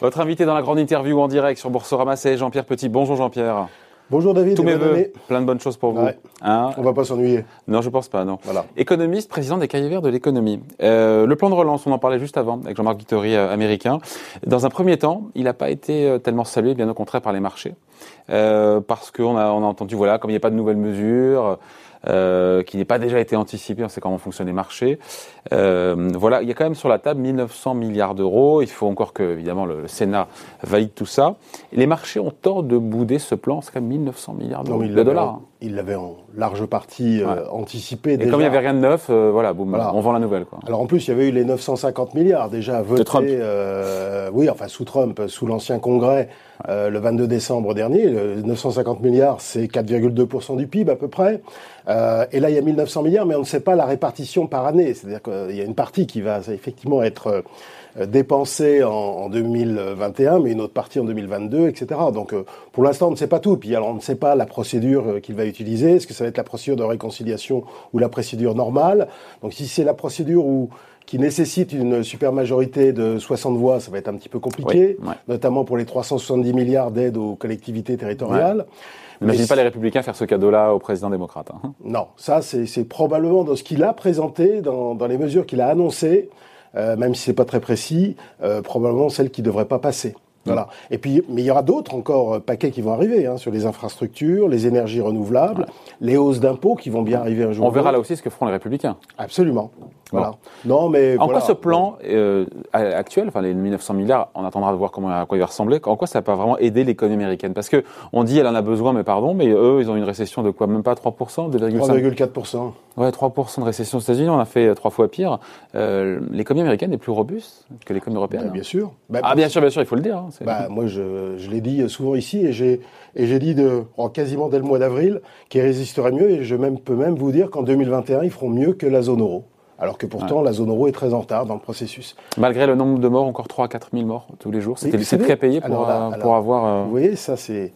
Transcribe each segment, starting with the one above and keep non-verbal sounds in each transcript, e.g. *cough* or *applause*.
Votre invité dans la grande interview en direct sur Boursorama, c'est Jean-Pierre Petit. Bonjour Jean-Pierre. Bonjour David. Tous mes voeux. Plein de bonnes choses pour vous. Ouais. Hein on va pas s'ennuyer. Non, je pense pas, non. Voilà. Économiste, président des cahiers verts de l'économie. Euh, le plan de relance, on en parlait juste avant avec Jean-Marc Vittori, euh, américain. Dans un premier temps, il n'a pas été euh, tellement salué, bien au contraire, par les marchés. Euh, parce qu'on a, on a entendu, voilà, comme il n'y a pas de nouvelles mesures, euh, qui n'est pas déjà été anticipé, on sait comment fonctionnent les marchés. Euh, voilà, il y a quand même sur la table 1900 milliards d'euros. Il faut encore que, évidemment, le, Sénat valide tout ça. les marchés ont tort de bouder ce plan. C'est quand même 1900 milliards de dollars. Il l'avait en large partie euh, anticipé. Et comme il n'y avait rien de neuf, euh, voilà, boum, on vend la nouvelle. Quoi. Alors en plus, il y avait eu les 950 milliards déjà votés. Trump. Euh, oui, enfin sous Trump, sous l'ancien Congrès, le 22 décembre dernier. 950 milliards, c'est 4,2% du PIB à peu près. et là, il y a 1900 milliards, mais on ne sait pas la répartition par année. C'est-à-dire qu'il y a une partie qui va effectivement être euh, dépensé en, 2021, mais une autre partie en 2022, etc. Donc euh, pour l'instant, on ne sait pas tout. Puis alors, on ne sait pas la procédure euh, qu'il va utiliser. Est-ce que ça va être la procédure de réconciliation ou la procédure normale? Donc si c'est la procédure où qui nécessite une super majorité de 60 voix, ça va être un petit peu compliqué, notamment pour les 370 milliards d'aides aux collectivités territoriales. N'imagine pas les républicains faire ce cadeau-là au président démocrate. Hein. Non, ça c'est probablement dans ce qu'il a présenté, dans, dans les mesures qu'il a annoncées, euh, même si c'est pas très précis, euh, probablement celle qui devrait pas passer. Voilà. Et puis, mais il y aura d'autres encore euh, paquets qui vont arriver hein, sur les infrastructures, les énergies renouvelables, les hausses d'impôts qui vont bien arriver un jour. On verra là aussi ce que feront les Républicains. Absolument. Voilà. Non, mais en quoi ce plan euh, actuel, enfin les 1900 milliards, on attendra de voir comment à quoi il va ressembler. En quoi ça n'a pas vraiment aidé l'économie américaine? Parce que on dit elle en a besoin, mais pardon, mais eux ils ont une récession de quoi? Même pas 3 3,4 Ouais, 3% de récession aux États-Unis. On a fait trois fois pire. Euh, l'économie américaine est plus robuste que l'économie européenne. Bah, bien sûr. Bah, ah bien sûr, bien sûr, il faut le dire. Hein, bah, moi je, je l'ai dit souvent ici et j'ai et j'ai dit de, quasiment dès le mois d'avril qu'ils résisteraient mieux et je même, peux même vous dire qu'en 2021 ils feront mieux que la zone euro alors que pourtant la zone euro est très en retard dans le processus. Malgré le nombre de morts, encore 3 à 4 000 morts tous les jours. C'est très payé pour, euh, pour avoir... Euh, vous voyez, ça c'est...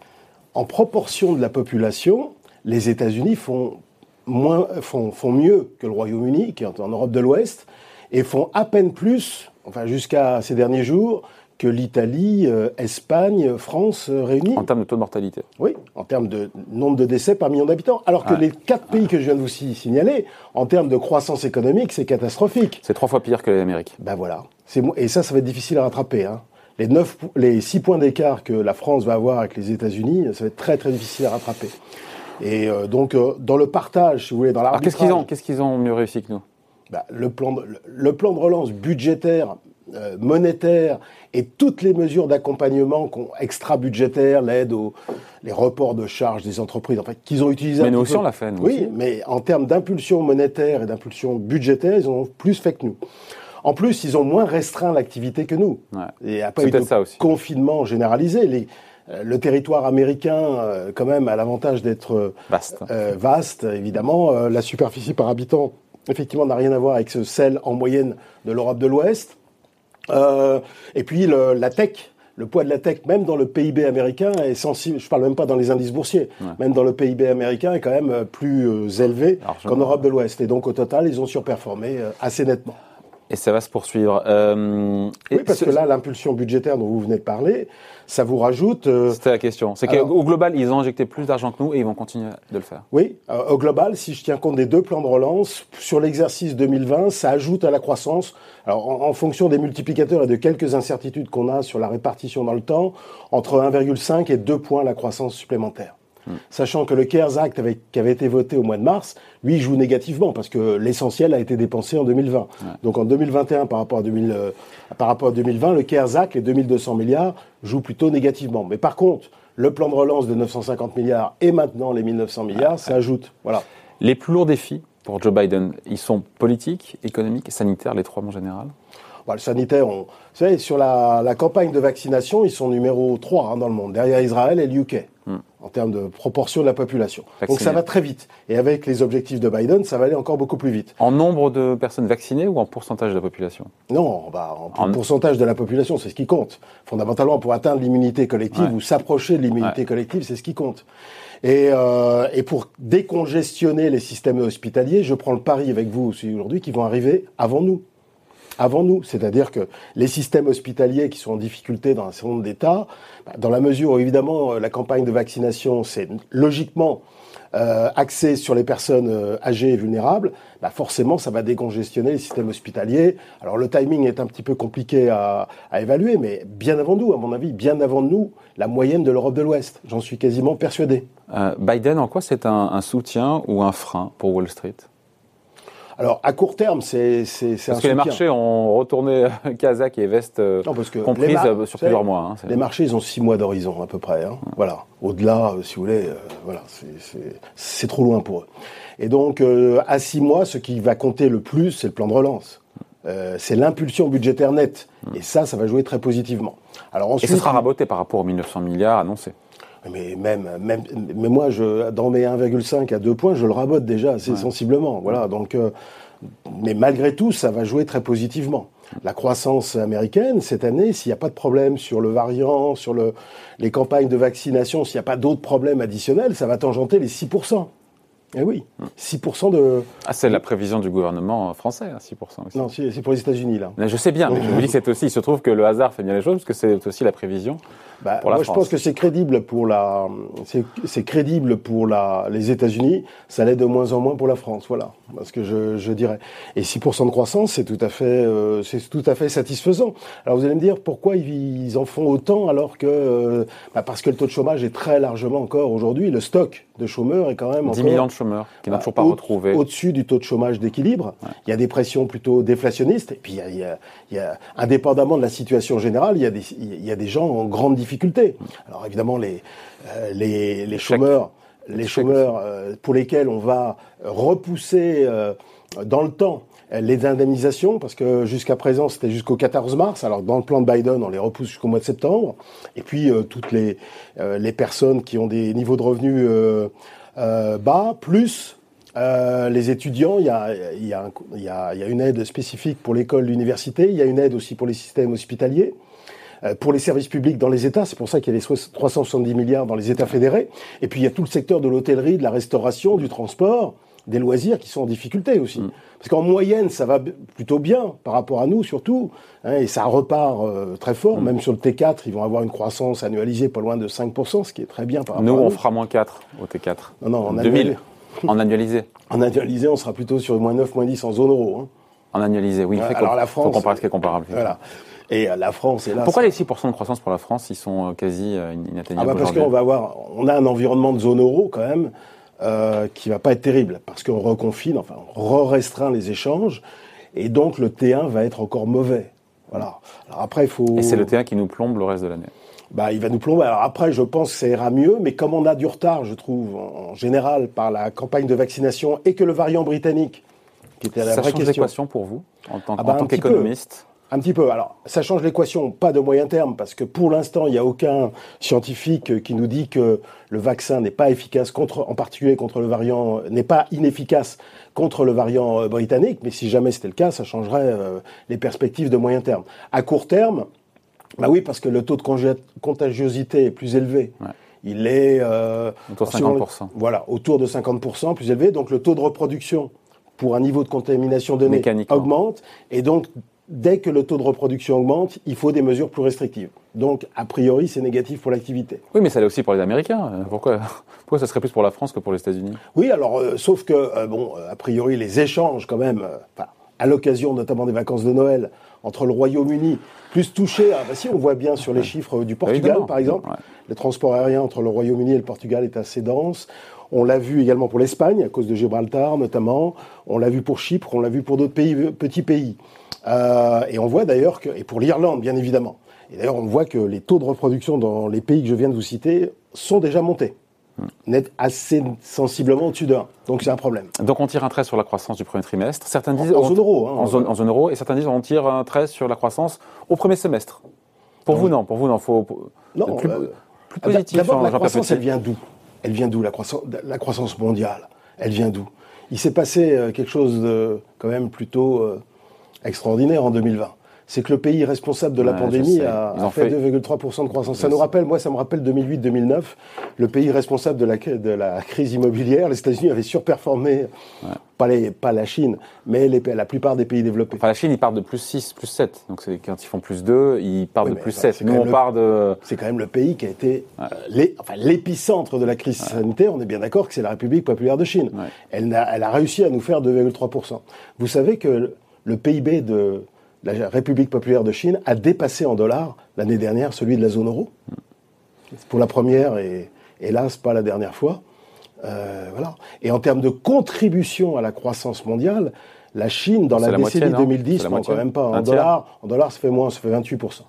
En proportion de la population, les États-Unis font, moins, font, font mieux que le Royaume-Uni, qui est en Europe de l'Ouest, et font à peine plus, enfin jusqu'à ces derniers jours, que l'Italie, euh, Espagne, France euh, réunis. En termes de taux de mortalité Oui, en termes de nombre de décès par million d'habitants. Alors que les quatre pays que je viens de vous signaler, en termes de croissance économique, c'est catastrophique. C'est trois fois pire que l'Amérique. Ben voilà. Et ça, ça va être difficile à rattraper. Hein. Les, 9, les 6 points d'écart que la France va avoir avec les États-Unis, ça va être très très difficile à rattraper. Et euh, donc, dans le partage, si vous voulez, dans la Qu'est-ce qu'ils ont, qu'est-ce qu'ils ont mieux réussi que nous? Ben, le, plan le plan de relance budgétaire euh, monétaire et toutes les mesures d'accompagnement extra-budgétaires, l'aide aux les reports de charges des entreprises, en fait, qu'ils ont utilisé. Mais nous aussi, on l'a fait. oui, mais en termes d'impulsion monétaire et d'impulsion budgétaire, ils ont plus fait que nous. En plus, ils ont moins restreint l'activité que nous. Ouais. Et eu ça aussi. confinement généralisé. Les, euh, le territoire américain, euh, quand même, a l'avantage d'être vaste. vaste, évidemment. la superficie par habitant, effectivement, n'a rien à voir avec celle en moyenne de l'Europe de l'Ouest. Euh, et puis le, la tech, le poids de la tech, même dans le PIB américain, est sensible. Je parle même pas dans les indices boursiers. Même dans le PIB américain, est quand même euh, plus euh, élevé qu'en Europe de l'Ouest. Et donc au total, ils ont surperformé assez nettement. Et ça va se poursuivre. Euh, oui, parce que là, l'impulsion budgétaire dont vous venez de parler, ça vous rajoute. Euh, C'était la question. C'est qu'au global, ils ont injecté plus d'argent que nous et ils vont continuer de le faire. Oui, euh, au global, si je tiens compte des deux plans de relance, sur l'exercice 2020, ça ajoute à la croissance. Alors, en, en, fonction des multiplicateurs et de quelques incertitudes qu'on a sur la répartition dans le temps, entre 1,5 et 2 points la croissance supplémentaire. Sachant que le CARES Act qui avait été voté au mois de mars, lui, joue négativement parce que l'essentiel a été dépensé en 2020. Donc en 2021, par rapport, à 2000, euh, par rapport à 2020, le CARES Act, les 2200 milliards, jouent plutôt négativement. Mais par contre, le plan de relance de 950 milliards et maintenant les 1900 milliards, ça ajoute. Voilà. Les plus lourds défis pour Joe Biden, ils sont politiques, économiques et sanitaires, les trois en général? Le sanitaire, on, vous savez, sur la, campagne de vaccination, ils sont numéro 3 hein, dans le monde, derrière Israël et le UK, hmm. En termes de proportion de la population. Donc ça va très vite. Et avec les objectifs de Biden, ça va aller encore beaucoup plus vite. En nombre de personnes vaccinées ou en pourcentage de la population? Non, bah, en, pourcentage de la population, c'est ce qui compte. Fondamentalement, pour atteindre l'immunité collective ou s'approcher de l'immunité collective, c'est ce qui compte. Et, euh, et, pour décongestionner les systèmes hospitaliers, je prends le pari avec vous aussi aujourd'hui qu'ils vont arriver avant nous. Avant nous. C'est-à-dire que les systèmes hospitaliers qui sont en difficulté dans un certain nombre d'États, bah, dans la mesure où évidemment la campagne de vaccination, c'est logiquement euh, axé sur les personnes euh, âgées et vulnérables, bah forcément, ça va décongestionner les systèmes hospitaliers. Alors le timing est un petit peu compliqué à, évaluer, mais bien avant nous, à mon avis, bien avant nous, la moyenne de l'Europe de l'Ouest. J'en suis quasiment persuadé. Euh, Biden, en quoi c'est un soutien ou un frein pour Wall Street? Alors, à court terme, c'est c'est Parce que les marchés ont retourné *laughs* Kazakh et Vest euh, non, parce que comprises euh, sur plusieurs mois. Hein, les marchés, ils ont six mois d'horizon à peu près. Hein. Voilà. Au-delà, euh, si vous voulez, voilà, c'est trop loin pour eux. Et donc, à six mois, ce qui va compter le plus, c'est le plan de relance. c'est l'impulsion budgétaire nette. Hmm. Et ça, ça va jouer très positivement. Alors ensuite, et ce sera raboté par rapport aux 1900 milliards annoncés. Mais même, même, mais moi, je, dans mes 1,5 à 2 points, je le rabote déjà assez sensiblement. Voilà. Donc, euh, mais malgré tout, ça va jouer très positivement. La croissance américaine cette année, s'il n'y a pas de problème sur le variant, sur le, les campagnes de vaccination, s'il n'y a pas d'autres problèmes additionnels, ça va tangenter les 6 eh oui, 6% de... Ah, c'est la prévision du gouvernement français, 6% hein, aussi. Non, c'est pour les États-Unis, là. je sais bien, mais je vous dis que c'est aussi, il se trouve que le hasard fait bien les choses, parce que c'est aussi la prévision *laughs* bah, pour la moi, je pense que c'est crédible pour la, c'est crédible pour la, les États-Unis, ça l'est de moins en moins pour la France, voilà, parce que je, je dirais. Et 6% de croissance, c'est tout à fait, euh, tout à fait satisfaisant. Alors vous allez me dire pourquoi ils, en font autant alors que, euh, bah, parce que le taux de chômage est très largement encore aujourd'hui, le stock de chômeurs est quand même 10 millions de chômeurs qui n'ont toujours pas retrouvé. Au-dessus du taux de chômage d'équilibre. Il y a des pressions plutôt déflationnistes. Et puis, il y, a, il y a, il y a, indépendamment de la situation générale, il y a des, il y a des gens en grande difficulté. Alors, évidemment, les, euh, les, les chômeurs, les chômeurs euh, pour lesquels on va repousser euh, dans le temps les indemnisations, parce que jusqu'à présent c'était jusqu'au 14 mars. Alors dans le plan de Biden, on les repousse jusqu'au mois de septembre. Et puis toutes les les personnes qui ont des niveaux de revenus euh, bas, plus euh, les étudiants, il y, a, y a y a, y a, une aide spécifique pour l'école, l'université, il y a une aide aussi pour les systèmes hospitaliers, euh, pour les services publics dans les États, c'est pour ça qu'il y a les 370 milliards dans les États fédérés, et puis il y a tout le secteur de l'hôtellerie, de la restauration, du transport, des loisirs qui sont en difficulté aussi. Mm. Parce qu'en moyenne, ça va plutôt bien par rapport à nous surtout, hein, et ça repart euh, très fort. Mm. Même sur le T4, ils vont avoir une croissance annualisée pas loin de 5%, ce qui est très bien par rapport nous, à nous. on fera moins 4 au T4. Non, non, en 2000. en annualisé. *laughs* En annualisé, on sera plutôt sur moins 9, moins 10 en zone euro. Hein. En annualisé, oui. Fait Alors la France, faut comparer ce qui est comparable. Voilà. Et euh, la France est là. Pourquoi les 6% de croissance pour la France, ils sont euh, quasi inatteignables ah bah Parce qu'on va avoir, on a un environnement de zone euro quand même euh, qui va pas être terrible parce qu'on reconfine, enfin on restreint les échanges et donc le T1 va être encore mauvais. Voilà. Alors après il faut. Et c'est le T1 qui nous plombe le reste de l'année. Bah, il va nous plomber. Alors après, je pense que ça ira mieux, mais comme on a du retard, je trouve, en général, par la campagne de vaccination et que le variant britannique, qui était la ça vraie question pour vous, en tant, ah bah, qu'économiste un petit peu. Alors, ça change l'équation, pas de moyen terme, parce que pour l'instant, il n'y a aucun scientifique qui nous dit que le vaccin n'est pas efficace contre, en particulier contre le variant, n'est pas inefficace contre le variant euh, britannique. Mais si jamais c'était le cas, ça changerait euh, les perspectives de moyen terme. À court terme, bah oui, parce que le taux de contagiosité est plus élevé. Il est euh, autour de 50%. voilà, autour de 50% plus élevé. Donc le taux de reproduction pour un niveau de contamination donné augmente. Et donc dès que le taux de reproduction augmente, il faut des mesures plus restrictives. Donc, a priori, c'est négatif pour l'activité. Oui, mais ça l'est aussi pour les Américains. Pourquoi, *laughs* pourquoi ça serait plus pour la France que pour les États-Unis? Oui, alors, euh, sauf que, euh, bon, a priori, les échanges, quand même, euh, à l'occasion notamment des vacances de Noël, entre le Royaume-Uni, plus touché, ah, bah, si on voit bien sur les chiffres du Portugal, par exemple, le transport aérien entre le Royaume-Uni et le Portugal est assez dense. On l'a vu également pour l'Espagne, à cause de Gibraltar notamment. On l'a vu pour Chypre, on l'a vu pour d'autres pays, petits pays. Euh, et on voit d'ailleurs que, et pour l'Irlande bien évidemment, et d'ailleurs on voit que les taux de reproduction dans les pays que je viens de vous citer sont déjà montés. Net assez sensiblement au-dessus de 1. Donc c'est un problème. Donc on tire un trait sur la croissance du premier trimestre. Certains disent en, zone euro. Hein, en, zone, en zone euro. Et certains disent on tire un trait sur la croissance au premier semestre. Pour vous non. Pour vous non. Faut non. Plus, euh, plus positif. D'abord la croissance elle vient d'où? Elle vient d'où la croissance, la croissance mondiale? Elle vient d'où? Il s'est passé euh, quelque chose de quand même plutôt extraordinaire en 2020. c'est que le pays responsable de la pandémie a, fait, 2,3% de croissance. Ça nous rappelle, moi, ça me rappelle 2008-2009, le pays responsable de la, de la crise immobilière. Les États-Unis avaient surperformé, pas, les, pas la Chine, mais les, la plupart des pays développés. Enfin, la Chine, ils partent de plus 6, plus 7. Donc quand ils font plus 2, ils partent de plus 7. Nous, on part de... C'est quand même le pays qui a été l'épicentre de la crise sanitaire. On est bien d'accord que c'est la République populaire de Chine. Elle, a, elle a réussi à nous faire 2,3%. Vous savez que le PIB de la République populaire de Chine a dépassé en dollars l'année dernière celui de la zone euro. Pour la première et hélas pas la dernière fois. Euh, voilà. Et en termes de contribution à la croissance mondiale, la Chine, dans la, décennie 2010, non, quand même pas. En dollars, en dollars, ça fait moins, ça fait 28%.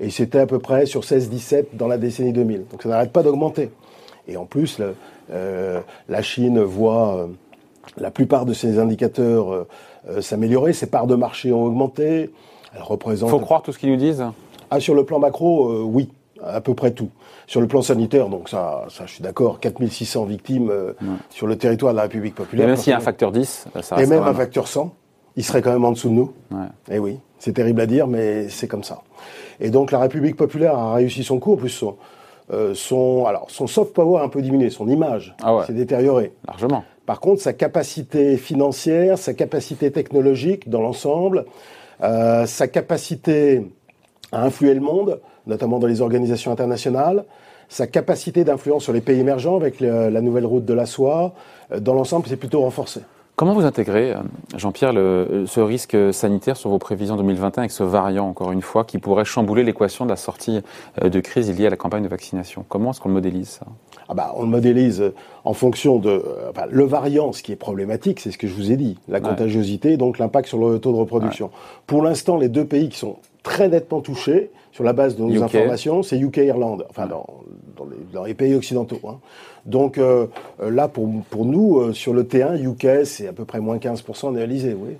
Et c'était à peu près sur 16-17 dans la décennie 2000. Donc ça n'arrête pas d'augmenter. Et en plus, euh, la Chine voit euh, la plupart de ses indicateurs s'améliorer. Ses parts de marché ont augmenté. Elle représente. Faut croire tout ce qu'ils nous disent. Ah, sur le plan macro, euh, oui, à peu près tout. Sur le plan sanitaire, donc ça, ça je suis d'accord, 4600 victimes euh, sur le territoire de la République populaire. Et même s'il y a un facteur 10, ça Et même un facteur 100, il serait quand même en dessous de nous. Ouais. Et eh oui, c'est terrible à dire, mais c'est comme ça. Et donc la République populaire a réussi son coup, en plus son, son, alors, son soft power a un peu diminué, son image ah s'est détériorée. Largement. Par contre, sa capacité financière, sa capacité technologique dans l'ensemble, euh, sa capacité à influer le monde, notamment dans les organisations internationales, sa capacité d'influence sur les pays émergents avec la nouvelle route de la soie, euh, dans l'ensemble, c'est plutôt renforcé. Comment vous intégrez, euh, Jean-Pierre, ce risque sanitaire sur vos prévisions 2021 avec ce variant, encore une fois, qui pourrait chambouler l'équation de la sortie de crise liée à la campagne de vaccination? Comment est-ce qu'on le modélise ça? Ah bah, on le modélise en fonction de euh, le variant. Ce qui est problématique, c'est ce que je vous ai dit, la contagiosité, donc l'impact sur le taux de reproduction. Pour l'instant, les deux pays qui sont très nettement touchés sur la base de nos informations, c'est UK et Irlande, enfin dans, les, pays occidentaux. Hein. Donc euh, là, pour, pour nous, euh, sur le T1, UK, c'est à peu près moins 15% analysé, oui.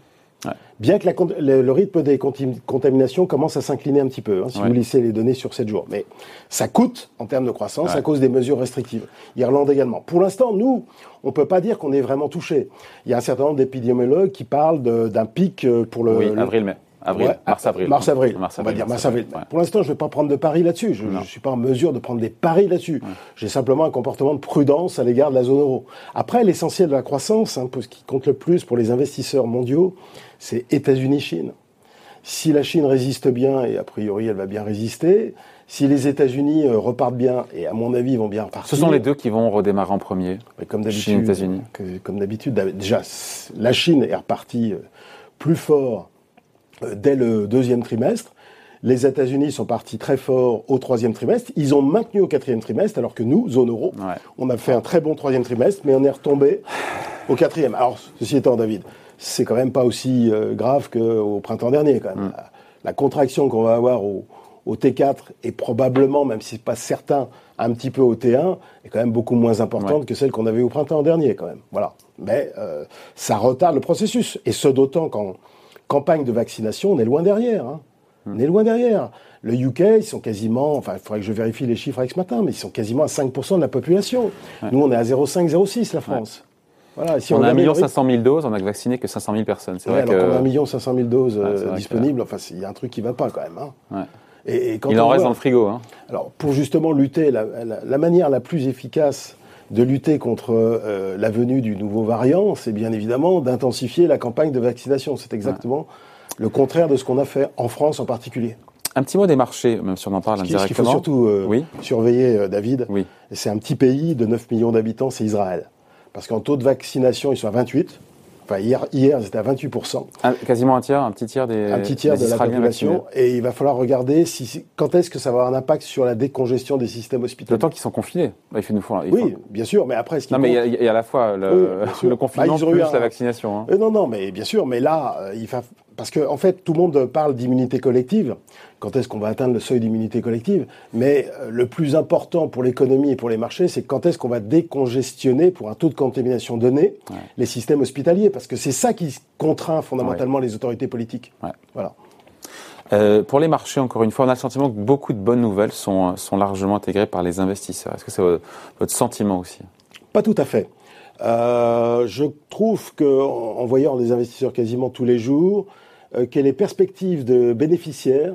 Bien que le, rythme des contaminations commence à s'incliner un petit peu, hein, si vous lissez les données sur 7 jours. Mais ça coûte en termes de croissance à cause des mesures restrictives. Irlande également. Pour l'instant, nous, on ne peut pas dire qu'on est vraiment touché. Il y a un certain nombre d'épidémiologues qui parlent d'un pic euh, pour le... Oui, avril-mai. Avril, mars-avril. Mars-avril. on va dire mars-avril. Pour l'instant, je ne vais pas prendre de paris là-dessus. Je ne suis pas en mesure de prendre des paris là-dessus. J'ai simplement un comportement de prudence à l'égard de la zone euro. Après, l'essentiel de la croissance, hein, ce qui compte le plus pour les investisseurs mondiaux, c'est États-Unis-Chine. Si la Chine résiste bien, et a priori elle va bien résister, si les États-Unis euh, repartent bien, et à mon avis ils vont bien repartir. Ce sont les deux qui vont redémarrer en premier. comme d'habitude. États-Unis. Comme d'habitude, déjà la Chine est repartie euh, plus fort dès le deuxième trimestre. Les États-Unis sont partis très fort au troisième trimestre. Ils ont maintenu au quatrième trimestre, alors que nous, zone euro, on a fait un très bon troisième trimestre, mais on est retombé au quatrième. Alors, ceci étant, David, c'est quand même pas aussi euh, grave qu'au printemps dernier, quand même. Mm. La, contraction qu'on va avoir au, T4 est probablement, même si c'est pas certain, un petit peu au T1, est quand même beaucoup moins importante que celle qu'on avait au printemps dernier, quand même. Voilà. Mais euh, ça retarde le processus. Et ce d'autant qu'en campagne de vaccination, on est loin derrière. Hein. Hmm. On est loin derrière. Le UK, ils sont quasiment, enfin, il faudrait que je vérifie les chiffres avec ce matin, mais ils sont quasiment à 5% de la population. Nous, on est à 0,5, 0,6 la France. Voilà, si on, a 1 500 000 doses, on n'a vacciné que 500 000 personnes. C'est vrai alors qu'on a 1 500 000 doses euh, disponibles, enfin, il y a un truc qui ne va pas quand même. Hein. Et, quand il en reste dans le frigo. Hein. Alors, pour justement lutter, la, manière la plus efficace de lutter contre euh, la venue du nouveau variant, c'est bien évidemment d'intensifier la campagne de vaccination. C'est exactement le contraire de ce qu'on a fait en France en particulier. Un petit mot des marchés, même si on en parle indirectement. Ce qu'il faut surtout euh, surveiller, euh, David, oui. c'est un petit pays de 9 millions d'habitants, c'est Israël. Parce qu'en taux de vaccination, ils sont à 28. Enfin, hier, hier c'était à 28%. quasiment un tiers, un petit tiers des Un petit tiers de la population. Et il va falloir regarder si, quand est-ce que ça va avoir un impact sur la décongestion des systèmes hospitaliers. temps qu'ils sont confinés. il faut nous oui, bien sûr, mais après... Ce non, mais il y, a à la fois le, *laughs* le confinement bah, plus la vaccination. Hein. Euh, non, non, mais bien sûr, mais là, euh, il va parce qu'en en fait, tout le monde parle d'immunité collective. Quand est-ce qu'on va atteindre le seuil d'immunité collective? Mais euh, le plus important pour l'économie et pour les marchés, c'est quand est-ce qu'on va décongestionner pour un taux de contamination donné les systèmes hospitaliers, parce que c'est ça qui contraint fondamentalement les autorités politiques. Voilà. Euh, pour les marchés, encore une fois, on a le sentiment que beaucoup de bonnes nouvelles sont, sont largement intégrées par les investisseurs. Est-ce que c'est votre sentiment aussi? Pas tout à fait. Euh, je trouve qu'en en voyant des investisseurs quasiment tous les jours, que les perspectives de bénéficiaires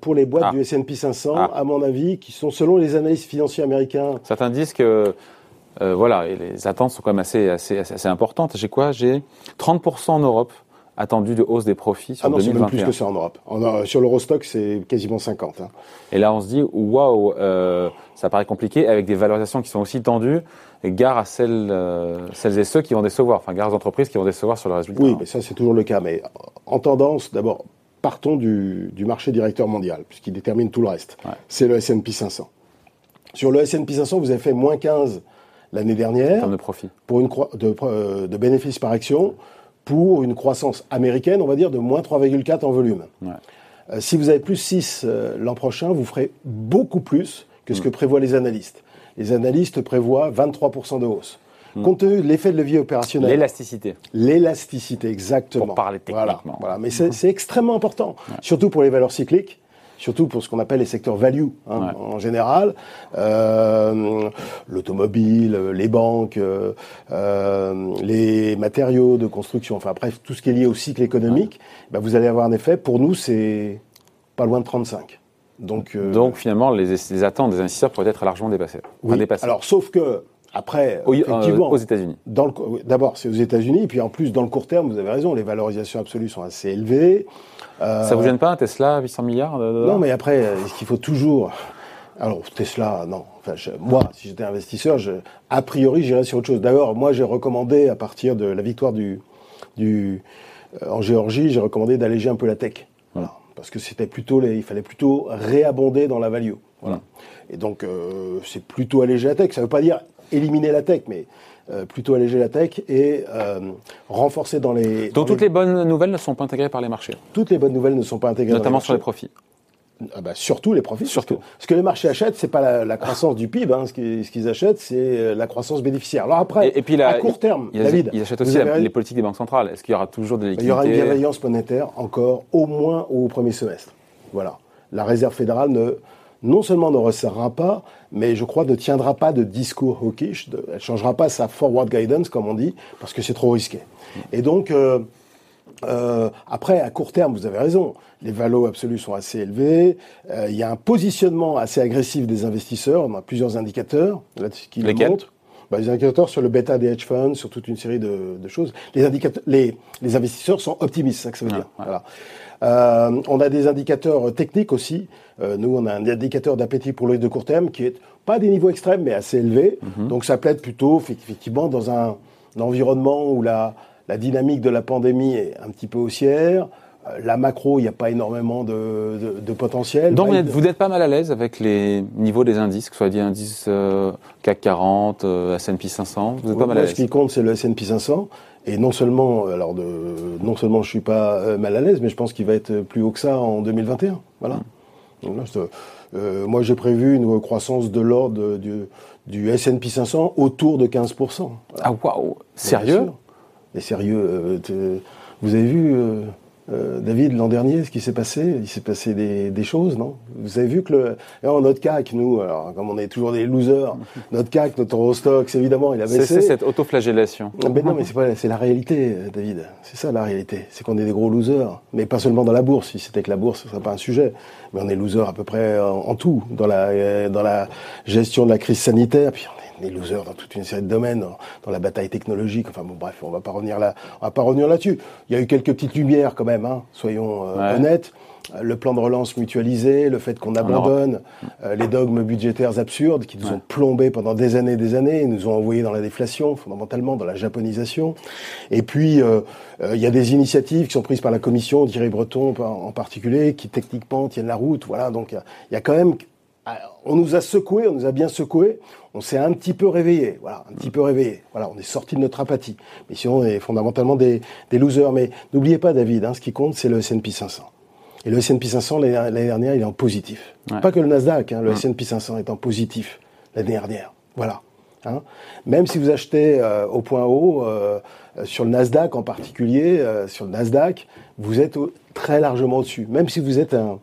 pour les boîtes ah. du S&P 500, ah. à mon avis, qui sont selon les analystes financiers américains. Certains disent que voilà, les attentes sont quand même assez, assez, assez importantes. J'ai quoi? J'ai 30% en Europe, attendu de hausse des profits sur ah non, 2021. c'est plus que ça en Europe. sur l'Eurostock, c'est quasiment 50. Hein. Et là, on se dit, waouh, euh, ça paraît compliqué, avec des valorisations qui sont aussi tendues, gare à celles, euh, celles et ceux qui vont décevoir, enfin, gare aux entreprises qui vont décevoir sur le résultat. Oui, mais ça, c'est toujours le cas. Mais en tendance, d'abord, partons du, marché directeur mondial, puisqu'il détermine tout le reste. C'est le S&P 500. Sur le S&P 500, vous avez fait moins 15 l'année dernière. En termes de profit. Pour une de, euh, de bénéfices par action pour une croissance américaine, on va dire, de moins 3,4 en volume. Euh, si vous avez plus 6 euh, l'an prochain, vous ferez beaucoup plus que ce que mm. prévoient les analystes. Les analystes prévoient 23% de hausse. Mm. Compte tenu de l'effet de levier opérationnel. L'élasticité. L'élasticité, exactement. Pour parler techniquement. Voilà, Mais c'est extrêmement important, surtout pour les valeurs cycliques surtout pour ce qu'on appelle les secteurs value hein, en général, euh, l'automobile, les banques, euh, euh, les matériaux de construction, enfin bref, tout ce qui est lié au cycle économique, ben, vous allez avoir un effet. Pour nous, c'est pas loin de 35. Donc, Donc finalement, les, attentes des investisseurs pourraient être largement dépassées. Oui. Alors, sauf que après, effectivement, aux États-Unis. D'abord, c'est aux États-Unis, puis en plus, dans le court terme, vous avez raison, les valorisations absolues sont assez élevées. Euh, ça vous gêne pas, Tesla, 800 milliards Non, mais après, est-ce qu'il faut toujours... Alors, Tesla, non. Enfin, moi, si j'étais investisseur, je, a priori, j'irais sur autre chose. D'ailleurs, moi, j'ai recommandé, à partir de la victoire du, du, euh, en Géorgie, j'ai recommandé d'alléger un peu la tech. Voilà. Parce que c'était plutôt, les, il fallait plutôt réabonder dans la value. Voilà. Et donc, euh, c'est plutôt alléger la tech. Ça ne veut pas dire éliminer la tech, mais euh, plutôt alléger la tech et euh, renforcer dans les. Donc toutes les... bonnes nouvelles ne sont pas intégrées par les marchés. Toutes les bonnes nouvelles ne sont pas intégrées. Notamment sur les profits. Ah bah, surtout les profits. Surtout. Ce que les marchés achètent, c'est pas la, croissance du PIB. Hein. Ce qu'ils achètent, c'est euh, la croissance bénéficiaire. Alors après, et, puis à court terme, ils, David, ils achètent aussi les politiques des banques centrales. Est-ce qu'il y aura toujours des liquidités Il y aura une bienveillance monétaire encore au moins au premier semestre. Voilà. La Réserve fédérale ne non seulement ne resserrera pas, mais je crois ne tiendra pas de discours hawkish, elle changera pas sa forward guidance, comme on dit, parce que c'est trop risqué. Et donc, euh, euh, après, à court terme, vous avez raison, les valos absolus sont assez élevés, euh, il y a un positionnement assez agressif des investisseurs, on a plusieurs indicateurs là, qui le montrent. Bah, les indicateurs sur le bêta des hedge funds, sur toute une série de, choses. Les, indicateurs, les, les, investisseurs sont optimistes, c'est ça que ça veut dire. Voilà. Euh, on a des indicateurs techniques aussi. Euh, nous, on a un indicateur d'appétit pour l'œil de court terme qui est pas à des niveaux extrêmes, mais assez élevé. Mhm. Donc ça plaide plutôt, effectivement, dans un, environnement où la, dynamique de la pandémie est un petit peu haussière. Euh, la macro, il n'y a pas énormément de, potentiel. Donc vous n'êtes pas mal à l'aise avec les niveaux des indices, que ce soit des indices CAC 40, S&P 500 Vous êtes pas mal à l'aise? Ce qui compte, c'est le S&P 500. Et non seulement, alors de, non seulement je suis pas euh, mal à l'aise, mais je pense qu'il va être plus haut que ça en 2021. Voilà. Euh, moi, j'ai prévu une croissance de l'ordre du, du S&P 500 autour de 15%. Ah waouh, sérieux? Et sérieux. Euh, vous avez vu euh, David, l'an dernier, ce qui s'est passé, il s'est passé des, choses, non? Vous avez vu que le, notre CAC, nous, alors, comme on est toujours des losers, *laughs* notre CAC, notre Eurostox, évidemment, il a baissé. C'est cette autoflagellation. Mais non, mais c'est pas, c'est la réalité, David. C'est ça la réalité. C'est qu'on est des gros losers. Mais pas seulement dans la bourse. Si c'était que la bourse, ce serait pas un sujet. Mais on est losers à peu près en, tout, dans la, dans la gestion de la crise sanitaire. Puis des losers dans toute une série de domaines, dans, la bataille technologique. Enfin bon, bref, on va pas revenir là, on va pas revenir là-dessus. Il y a eu quelques petites lumières quand même, hein, soyons euh, honnêtes. Le plan de relance mutualisé, le fait qu'on abandonne euh, les dogmes budgétaires absurdes qui nous ont plombé pendant des années et des années, nous ont envoyé dans la déflation, fondamentalement dans la japonisation. Et puis, euh, il y a des initiatives qui sont prises par la Commission, Thierry Breton en particulier, qui techniquement tiennent la route. Voilà, donc il y a quand même on nous a secoué, on nous a bien secoué, on s'est un petit peu réveillé, voilà, un petit peu réveillé. Voilà, on est sorti de notre apathie. Mais sinon, on est fondamentalement des, losers. Mais n'oubliez pas, David, hein, ce qui compte, c'est le S&P 500. Et le S&P 500, l'année dernière, il est en positif. Pas que le Nasdaq, hein, le S&P 500 est en positif l'année dernière. Voilà. Hein. Même si vous achetez euh, au point haut, euh, sur le Nasdaq en particulier, euh, sur le Nasdaq, vous êtes très largement au-dessus. Même si vous êtes un,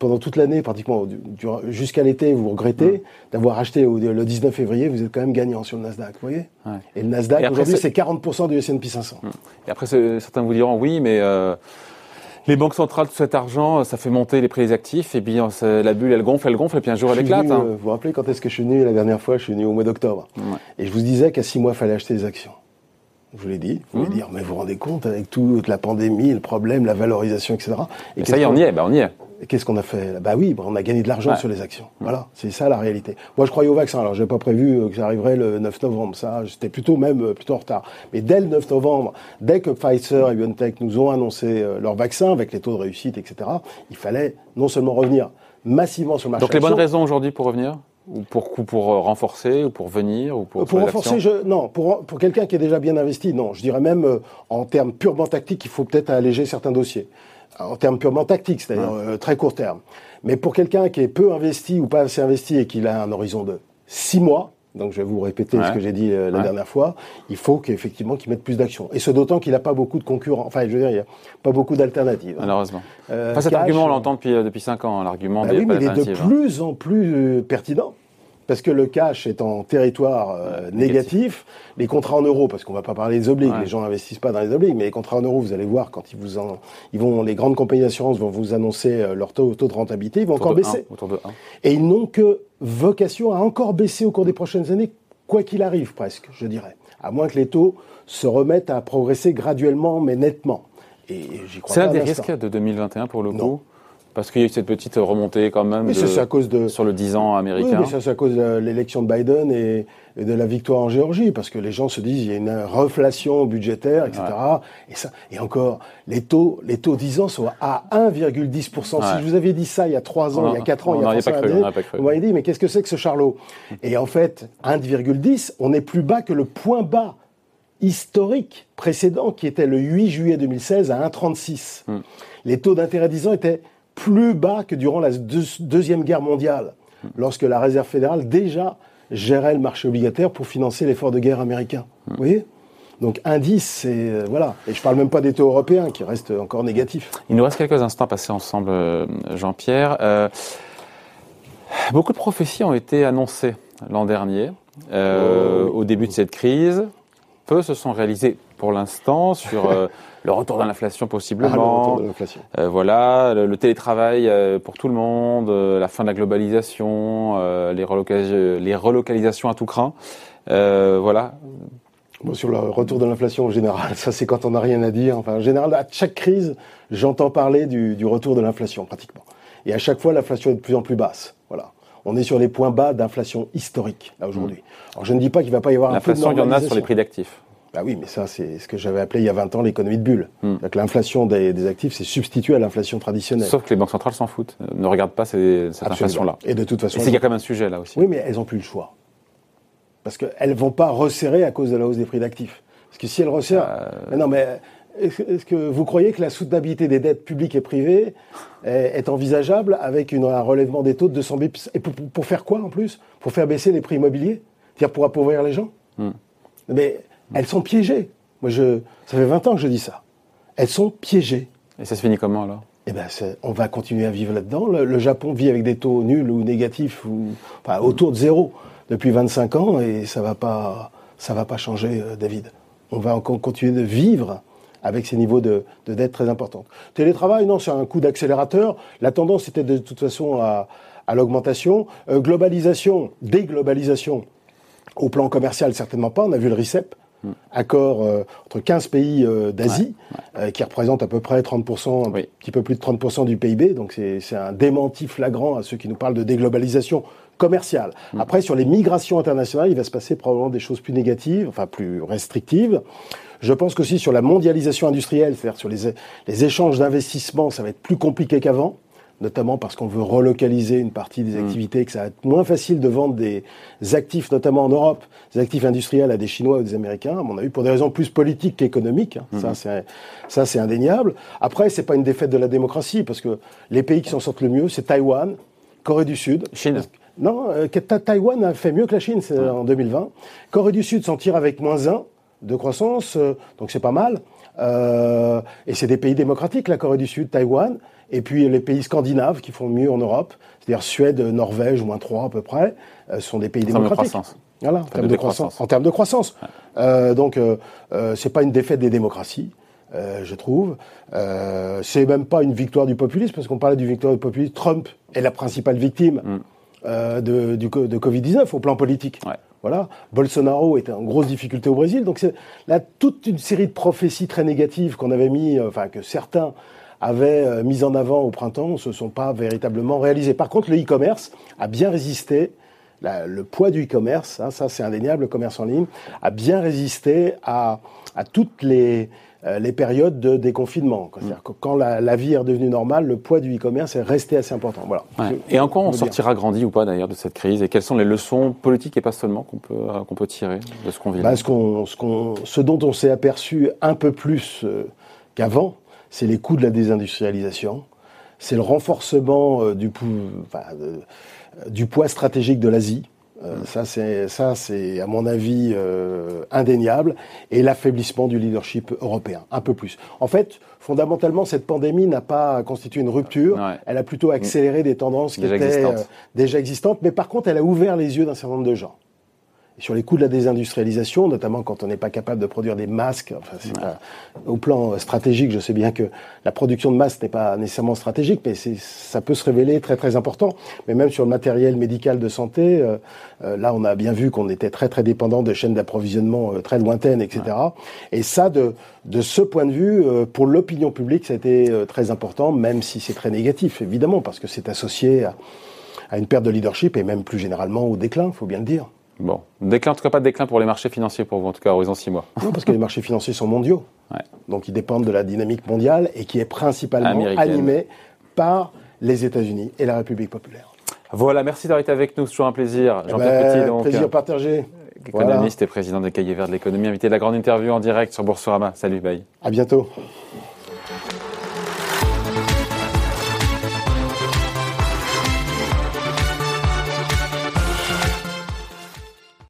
pendant toute l'année, pratiquement jusqu'à l'été, vous regrettez d'avoir acheté le 19 février, vous êtes quand même gagnant sur le Nasdaq, vous voyez Et le Nasdaq, aujourd'hui, c'est 40% du S&P 500. Et après, certains vous diront, oui, mais les banques centrales, tout cet argent, ça fait monter les prix des actifs, et puis la bulle, elle gonfle, elle gonfle, et puis un jour, elle éclate. Hein. vous vous rappelez quand est-ce que je suis venu la dernière fois? Je suis venu au mois d'octobre. Et je vous disais qu'à six mois, il fallait acheter des actions. Je vous l'ai dit, vous voulez mmh. dire, mais vous vous rendez compte avec toute la pandémie, le problème, la valorisation, etc. Et ça y est, on y est, bah on y est. Qu'est-ce qu'on a fait Bah oui, bah, on a gagné de l'argent sur les actions. Voilà, c'est ça la réalité. Moi, je croyais au vaccin. Alors, n'avais pas prévu que ça arriverait le 9 novembre. Ça, j'étais plutôt même euh, plutôt en retard. Mais dès le 9 novembre, dès que Pfizer et BioNTech nous ont annoncé euh, leur vaccin avec les taux de réussite, etc., il fallait non seulement revenir massivement sur le marché. Donc, les bonnes raisons aujourd'hui pour revenir? Ou pour, pour euh, renforcer, ou pour venir, ou pour. Pour renforcer, je, non. Pour, pour quelqu'un qui est déjà bien investi, non. Je dirais même, en termes purement tactiques, il faut peut-être alléger certains dossiers. En termes purement tactiques, c'est-à-dire très court terme. Mais pour quelqu'un qui est peu investi ou pas assez investi et qui a un horizon de six mois, donc je vais vous répéter ce que j'ai dit euh, la dernière fois, il faut qu'effectivement qu'il mette plus d'action. Et ce d'autant qu'il n'a pas beaucoup de concurrents. Enfin, je veux dire, il n'y a pas beaucoup d'alternatives. Hein. Malheureusement. Euh, enfin, cet argument, on l'entend depuis, euh, depuis 5 ans, hein, l'argument bah des oui, mais il est de hein. plus en plus pertinent parce que le cash est en territoire euh, négatif. Les contrats en euros, parce qu'on va pas parler des obligues, les gens n'investissent pas dans les obligues, mais les contrats en euros, vous allez voir quand ils vous en, ils vont, les grandes compagnies d'assurance vont vous annoncer euh, leur taux, taux de rentabilité, ils vont encore baisser. autour de 1. Et ils n'ont que vocation à encore baisser au cours des prochaines années, quoi qu'il arrive presque, je dirais. À moins que les taux se remettent à progresser graduellement, mais nettement. Et j'y crois C'est un des risques de 2021 pour le coup parce qu'il y a eu cette petite remontée quand même à cause de, sur le 10 ans américain. Oui, mais ça c'est à cause de l'élection de Biden et, de la victoire en Géorgie, parce que les gens se disent il y a une reflation budgétaire, etc. Et, ça, et encore, les taux, les taux 10 ans sont à 1,10%. Si je vous avais dit ça il y a 3 ans, il y a 4 ans, il y a 3 ans, vous m'avez dit mais qu'est-ce que c'est que ce charlot? Et en fait, 1,10, on est plus bas que le point bas historique précédent qui était le 8 juillet 2016 à 1,36. Hmm. Les taux d'intérêt 10 ans étaient plus bas que durant la Deuxième Guerre mondiale, lorsque la Réserve fédérale déjà gérait le marché obligataire pour financer l'effort de guerre américain. Vous voyez? Donc indice, c'est euh, voilà. Et je parle même pas des taux européens qui restent encore négatifs. Il nous reste quelques instants à passer ensemble, euh, Jean-Pierre. Euh, beaucoup de prophéties ont été annoncées l'an dernier, oh. au début de cette crise. Peu se sont réalisées pour l'instant sur *laughs* le retour de l'inflation possiblement. Ah, euh, voilà, le, télétravail euh, pour tout le monde, euh, la fin de la globalisation, les, les, relocalisations à tout craint. voilà. sur le retour de l'inflation en général, ça c'est quand on n'a rien à dire. Enfin, en général, à chaque crise, j'entends parler du, du, retour de l'inflation pratiquement. Et à chaque fois, l'inflation est de plus en plus basse. Voilà. On est sur les points bas d'inflation historique là aujourd'hui. Mmh. Alors je ne dis pas qu'il ne va pas y avoir l'inflation. Il y en a sur les prix d'actifs. Bah oui, mais ça, c'est ce que j'avais appelé il y a 20 ans l'économie de bulle. Hmm. L'inflation des, actifs, c'est substitué à l'inflation traditionnelle. Sauf que les banques centrales s'en foutent, ne regardent pas ces, cette inflation-là. Et de toute façon. Il y a quand même un sujet là aussi. Oui, mais elles n'ont plus le choix. Parce qu'elles ne vont pas resserrer à cause de la hausse des prix d'actifs. Parce que si elles resserrent. Euh, non, mais est-ce que vous croyez que la soutenabilité des dettes publiques et privées est, envisageable avec une, un relèvement des taux de 200 bips? Et pour, faire quoi en plus? Pour faire baisser les prix immobiliers? C'est-à-dire pour appauvrir les gens? Hmm. Mais elles sont piégées. Moi, je, ça fait 20 ans que je dis ça. Elles sont piégées. Et ça se finit comment alors? Eh ben, on va continuer à vivre là-dedans. Le, Japon vit avec des taux nuls ou négatifs, ou, enfin, autour de zéro depuis 25 ans, et ça va pas, ça va pas changer, euh, David. On va encore continuer de vivre avec ces niveaux de, dette très importants. Télétravail, non, c'est un coup d'accélérateur. La tendance était de toute façon à, l'augmentation. Euh, globalisation, déglobalisation, au plan commercial, certainement pas. On a vu le RICEP accord euh, entre 15 pays euh, d'Asie, euh, qui représentent à peu près 30%, un petit peu plus de 30% du PIB. Donc c'est un démenti flagrant à ceux qui nous parlent de déglobalisation commerciale. Mm. Après, sur les migrations internationales, il va se passer probablement des choses plus négatives, enfin plus restrictives. Je pense qu'aussi sur la mondialisation industrielle, c'est-à-dire sur les, les échanges d'investissements, ça va être plus compliqué qu'avant notamment parce qu'on veut relocaliser une partie des mm. activités, que ça va être moins facile de vendre des actifs, notamment en Europe, des actifs industriels à des Chinois ou des Américains, à mon avis, pour des raisons plus politiques qu'économiques. Hein. Ça, mm. c'est, ça, c'est indéniable. Après, c'est pas une défaite de la démocratie, parce que les pays qui s'en sortent le mieux, c'est Taïwan, Corée du Sud. Chine. Non, euh, Taïwan a fait mieux que la Chine en 2020. Corée du Sud s'en tire avec moins 1 de croissance, euh, donc c'est pas mal. Euh, et c'est des pays démocratiques, la Corée du Sud, Taïwan. Et puis les pays scandinaves qui font mieux en Europe, c'est-à-dire Suède, Norvège, moins 3 à peu près, euh, sont des pays démocratiques. En termes de croissance. Voilà, en termes de, croissance. En termes de croissance. Euh, donc, c'est pas une défaite des démocraties. je trouve. C'est même pas une victoire du populisme, parce qu'on parlait du victoire du populisme. Trump est la principale victime mm. de, du, de Covid-19 au plan politique. Voilà. Bolsonaro était en grosse difficulté au Brésil. Donc c'est là toute une série de prophéties très négatives qu'on avait mis, euh, enfin que certains avaient euh, mis en avant au printemps, ne se sont pas véritablement réalisées. Par contre, le e-commerce a bien résisté. le poids du e-commerce, hein, ça c'est indéniable, le commerce en ligne, a bien résisté à, à toutes les, les périodes de déconfinement. C'est-à-dire que quand la, vie est redevenue normale, le poids du e-commerce est resté assez important. Voilà. Et en quoi on sortira grandi ou pas d'ailleurs de cette crise? Et quelles sont les leçons politiques et pas seulement qu'on peut, euh, qu'on peut tirer de ce qu'on vit? Bah, ce, qu'on, ce, qu'on, ce dont on s'est aperçu un peu plus euh, qu'avant, c'est les coûts de la désindustrialisation, c'est le renforcement du, du poids stratégique de l'Asie. Euh, ça, c'est ça, c'est à mon avis euh, indéniable, et l'affaiblissement du leadership européen, un peu plus. En fait, fondamentalement, cette pandémie n'a pas constitué une rupture. Elle a plutôt accéléré des tendances qui étaient euh, déjà existantes, mais par contre, elle a ouvert les yeux d'un certain nombre de gens sur les coûts de la désindustrialisation, notamment quand on n'est pas capable de produire des masques. Enfin, au plan stratégique, je sais bien que la production de masques n'est pas nécessairement stratégique, mais ça peut se révéler très très important. Mais même sur le matériel médical de santé, euh, euh, là, on a bien vu qu'on était très très dépendant de chaînes d'approvisionnement euh, très lointaines, etc. Et ça, de, de ce point de vue, pour l'opinion publique, ça a été très important, même si c'est très négatif, évidemment, parce que c'est associé à, à une perte de leadership et même plus généralement au déclin, il faut bien le dire. Bon, déclin, en tout cas pas de déclin pour les marchés financiers pour vous, en tout cas horizon 6 mois. *laughs* Non, parce que les marchés financiers sont mondiaux. Donc ils dépendent de la dynamique mondiale et qui est principalement animée par les États-Unis et la République populaire. Voilà, merci d'avoir été avec nous, c'est toujours un plaisir. Eh Jean-Pierre ben, Petit, donc. Plaisir partagé. Économiste et président des Cahiers Verts de l'économie, invité de la grande interview en direct sur Boursorama. Salut, bye. À bientôt.